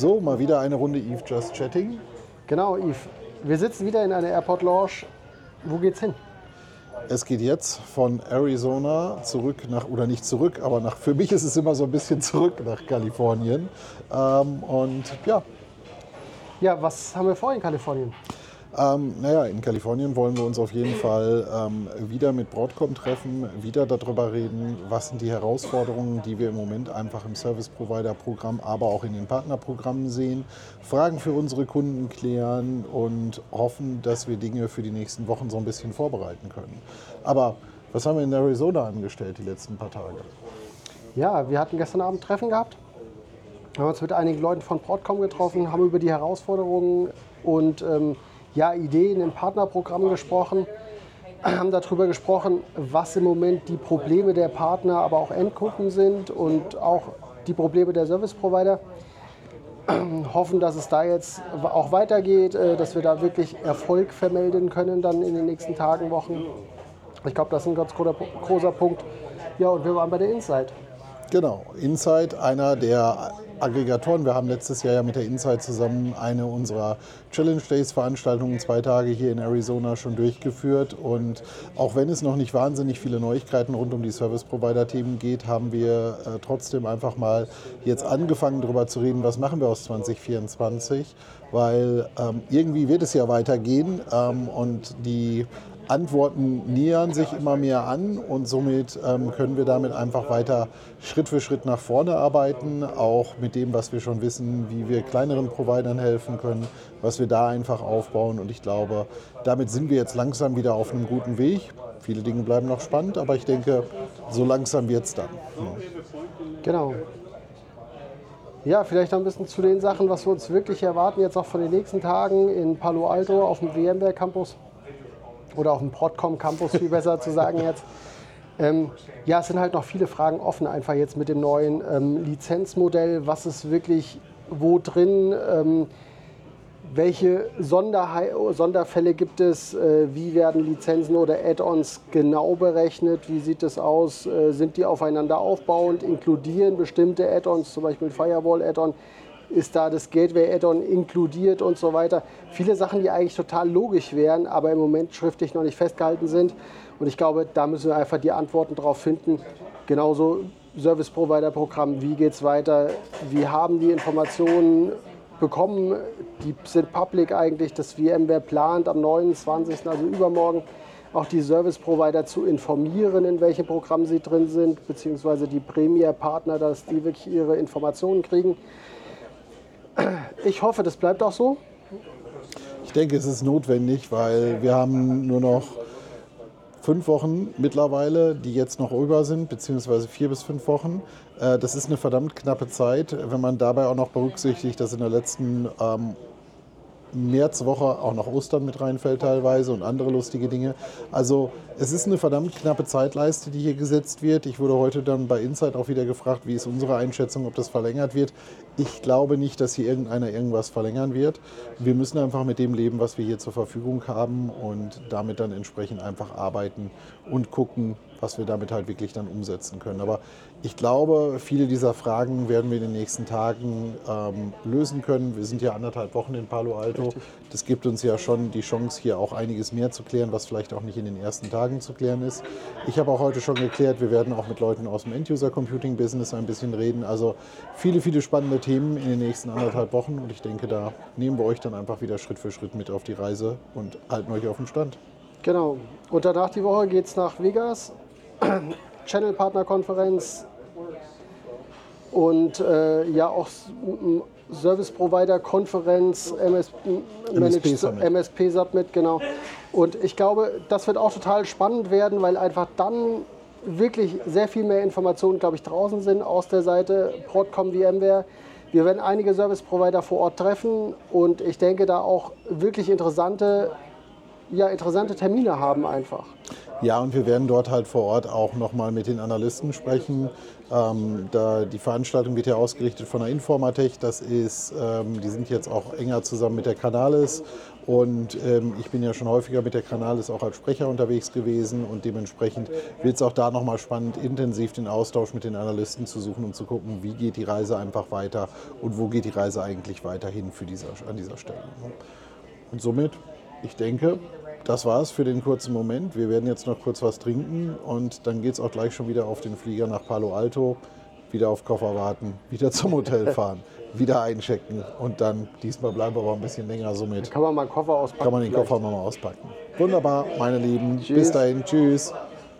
So, mal wieder eine Runde Eve Just Chatting. Genau, Yves. Wir sitzen wieder in einer Airport Lounge. Wo geht's hin? Es geht jetzt von Arizona zurück nach, oder nicht zurück, aber nach, für mich ist es immer so ein bisschen zurück nach Kalifornien. Ähm, und ja. Ja, was haben wir vor in Kalifornien? Ähm, naja, in Kalifornien wollen wir uns auf jeden Fall ähm, wieder mit Broadcom treffen, wieder darüber reden, was sind die Herausforderungen, die wir im Moment einfach im Service Provider Programm, aber auch in den Partnerprogrammen sehen, Fragen für unsere Kunden klären und hoffen, dass wir Dinge für die nächsten Wochen so ein bisschen vorbereiten können. Aber was haben wir in Arizona angestellt die letzten paar Tage? Ja, wir hatten gestern Abend Treffen gehabt, haben uns mit einigen Leuten von Broadcom getroffen, haben über die Herausforderungen und ähm, ja, Ideen im Partnerprogramm gesprochen, haben darüber gesprochen, was im Moment die Probleme der Partner, aber auch Endkunden sind und auch die Probleme der Service Provider. Hoffen, dass es da jetzt auch weitergeht, äh, dass wir da wirklich Erfolg vermelden können dann in den nächsten Tagen, Wochen. Ich glaube, das ist ein ganz großer Punkt. Ja, und wir waren bei der Insight. Genau, Insight, einer der Aggregatoren. Wir haben letztes Jahr ja mit der Insight zusammen eine unserer Challenge Days Veranstaltungen zwei Tage hier in Arizona schon durchgeführt. Und auch wenn es noch nicht wahnsinnig viele Neuigkeiten rund um die Service Provider Themen geht, haben wir äh, trotzdem einfach mal jetzt angefangen darüber zu reden, was machen wir aus 2024, weil ähm, irgendwie wird es ja weitergehen ähm, und die Antworten nähern sich immer mehr an und somit ähm, können wir damit einfach weiter Schritt für Schritt nach vorne arbeiten, auch mit dem, was wir schon wissen, wie wir kleineren Providern helfen können, was wir da einfach aufbauen. Und ich glaube, damit sind wir jetzt langsam wieder auf einem guten Weg. Viele Dinge bleiben noch spannend, aber ich denke, so langsam wird es dann. Ja. Genau. Ja, vielleicht noch ein bisschen zu den Sachen, was wir uns wirklich erwarten, jetzt auch von den nächsten Tagen in Palo Alto auf dem VMware Campus oder auf dem Broadcom Campus, viel besser zu sagen jetzt. Ähm, ja, es sind halt noch viele Fragen offen, einfach jetzt mit dem neuen ähm, Lizenzmodell. Was ist wirklich wo drin? Ähm, welche Sonderfälle gibt es? Äh, wie werden Lizenzen oder Add-ons genau berechnet? Wie sieht es aus? Äh, sind die aufeinander aufbauend? Inkludieren bestimmte Add-ons, zum Beispiel Firewall-Add-on? Ist da das Gateway-Add-on inkludiert und so weiter. Viele Sachen, die eigentlich total logisch wären, aber im Moment schriftlich noch nicht festgehalten sind. Und ich glaube, da müssen wir einfach die Antworten drauf finden. Genauso Service Provider Programm, wie geht es weiter? Wir haben die Informationen bekommen, die sind public eigentlich, dass VMware plant am 29., also übermorgen, auch die Service Provider zu informieren, in welchem Programm sie drin sind, beziehungsweise die Premier-Partner, dass die wirklich ihre Informationen kriegen. Ich hoffe, das bleibt auch so. Ich denke, es ist notwendig, weil wir haben nur noch fünf Wochen mittlerweile, die jetzt noch über sind, beziehungsweise vier bis fünf Wochen. Äh, das ist eine verdammt knappe Zeit, wenn man dabei auch noch berücksichtigt, dass in der letzten ähm, Märzwoche auch noch Ostern mit reinfällt teilweise und andere lustige Dinge. Also es ist eine verdammt knappe Zeitleiste, die hier gesetzt wird. Ich wurde heute dann bei Insight auch wieder gefragt, wie ist unsere Einschätzung, ob das verlängert wird. Ich glaube nicht, dass hier irgendeiner irgendwas verlängern wird. Wir müssen einfach mit dem leben, was wir hier zur Verfügung haben und damit dann entsprechend einfach arbeiten und gucken, was wir damit halt wirklich dann umsetzen können. Aber ich glaube, viele dieser Fragen werden wir in den nächsten Tagen ähm, lösen können. Wir sind ja anderthalb Wochen in Palo Alto. Richtig. Das gibt uns ja schon die Chance, hier auch einiges mehr zu klären, was vielleicht auch nicht in den ersten Tagen zu klären ist. Ich habe auch heute schon geklärt, wir werden auch mit Leuten aus dem End-User-Computing-Business ein bisschen reden. Also viele, viele spannende Themen in den nächsten anderthalb Wochen. Und ich denke, da nehmen wir euch dann einfach wieder Schritt für Schritt mit auf die Reise und halten euch auf dem Stand. Genau. Und danach die Woche geht es nach Vegas Channel Partner Konferenz und äh, ja auch Service Provider Konferenz, MS, MSP, Summit. MSP Submit, genau. Und ich glaube, das wird auch total spannend werden, weil einfach dann wirklich sehr viel mehr Informationen, glaube ich, draußen sind aus der Seite Broadcom VMware. Wir werden einige Service Provider vor Ort treffen und ich denke, da auch wirklich interessante, ja, interessante Termine haben einfach. Ja, und wir werden dort halt vor Ort auch nochmal mit den Analysten sprechen. Ähm, da die Veranstaltung wird ja ausgerichtet von der Informatech. Das ist, ähm, die sind jetzt auch enger zusammen mit der Canales. Und ähm, ich bin ja schon häufiger mit der Canales auch als Sprecher unterwegs gewesen. Und dementsprechend wird es auch da nochmal spannend, intensiv den Austausch mit den Analysten zu suchen und zu gucken, wie geht die Reise einfach weiter und wo geht die Reise eigentlich weiterhin für dieser, an dieser Stelle. Und somit, ich denke, das war's für den kurzen Moment. Wir werden jetzt noch kurz was trinken und dann geht es auch gleich schon wieder auf den Flieger nach Palo Alto, wieder auf Koffer warten, wieder zum Hotel fahren, wieder einchecken und dann diesmal bleiben wir aber ein bisschen länger somit. Kann man mal einen Koffer auspacken? Kann man den vielleicht? Koffer mal auspacken. Wunderbar, meine Lieben. Tschüss. Bis dahin. Tschüss.